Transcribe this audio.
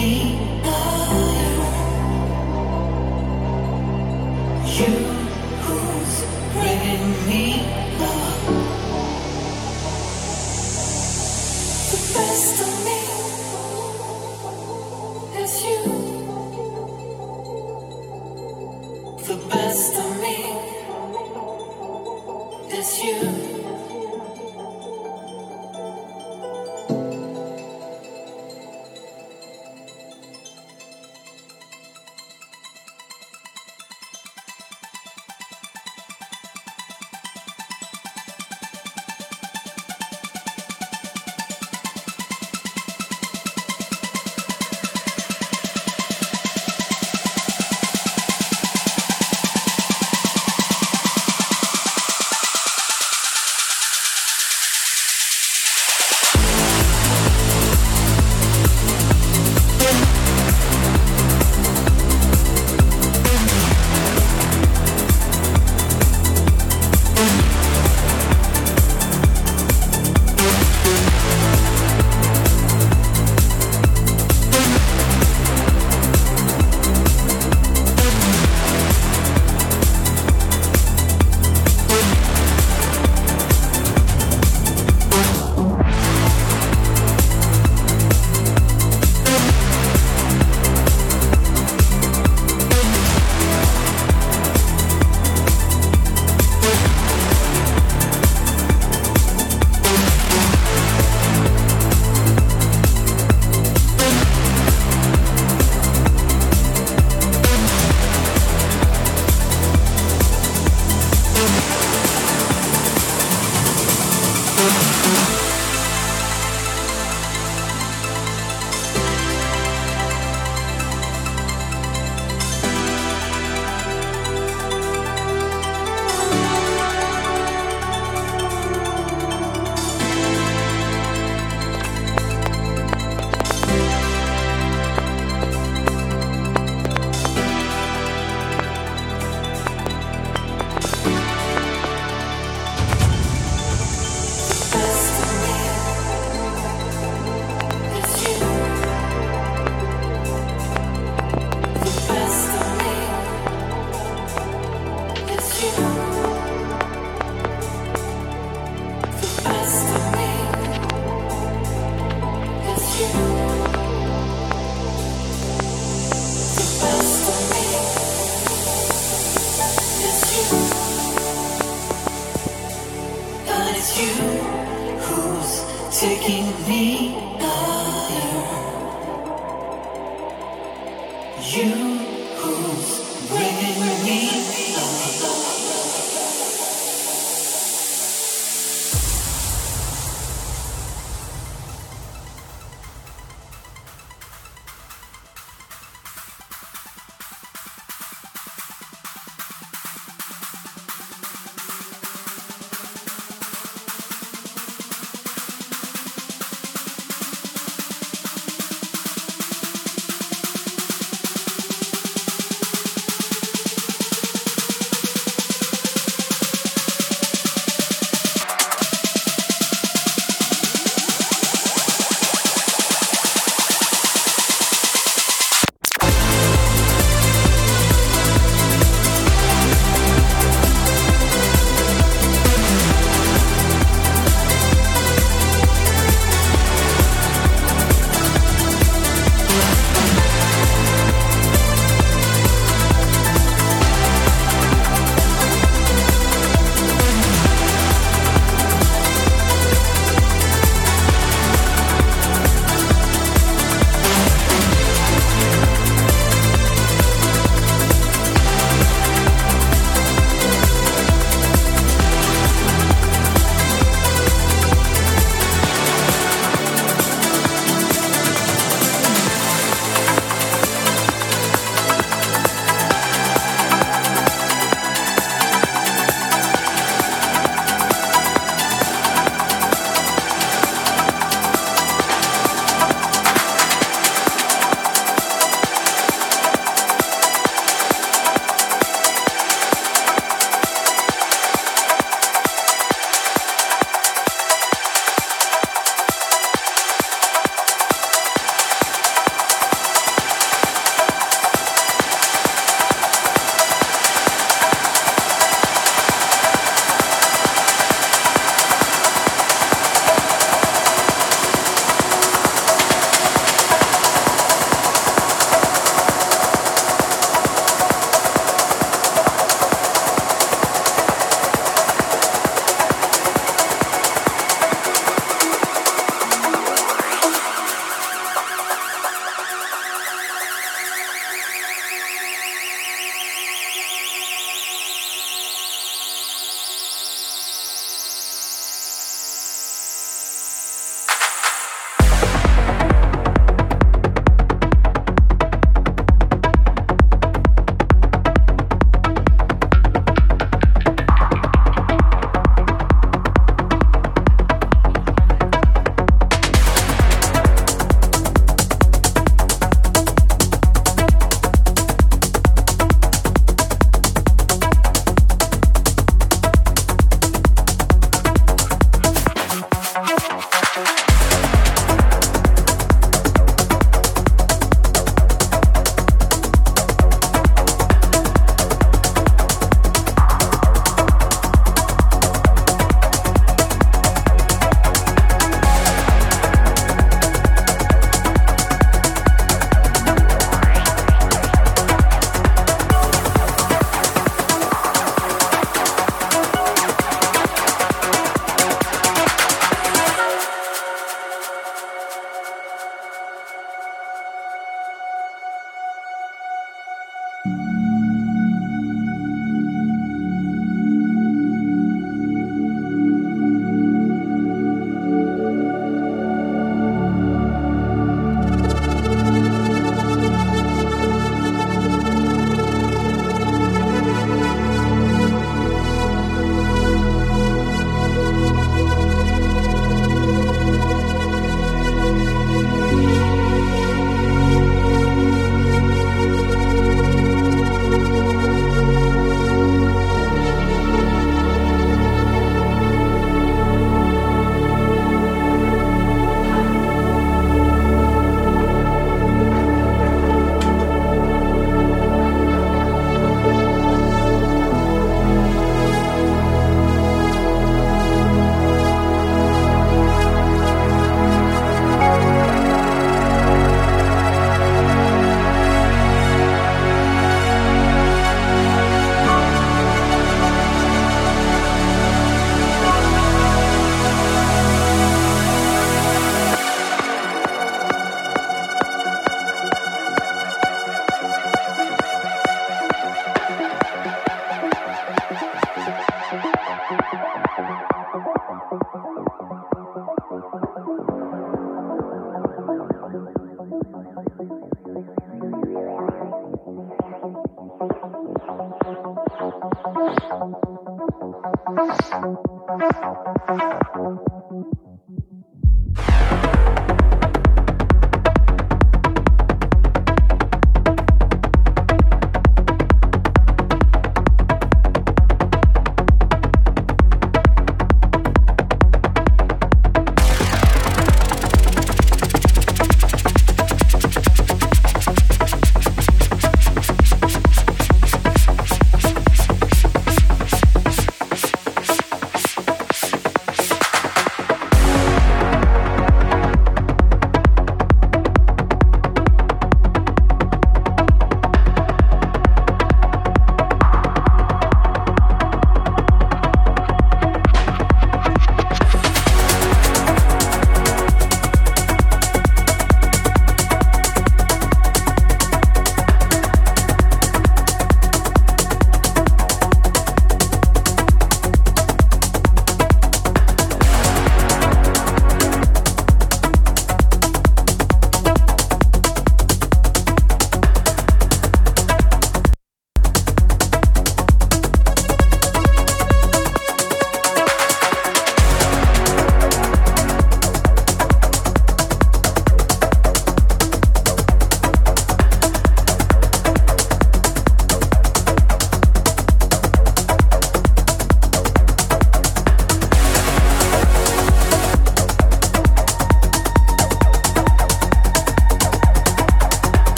You.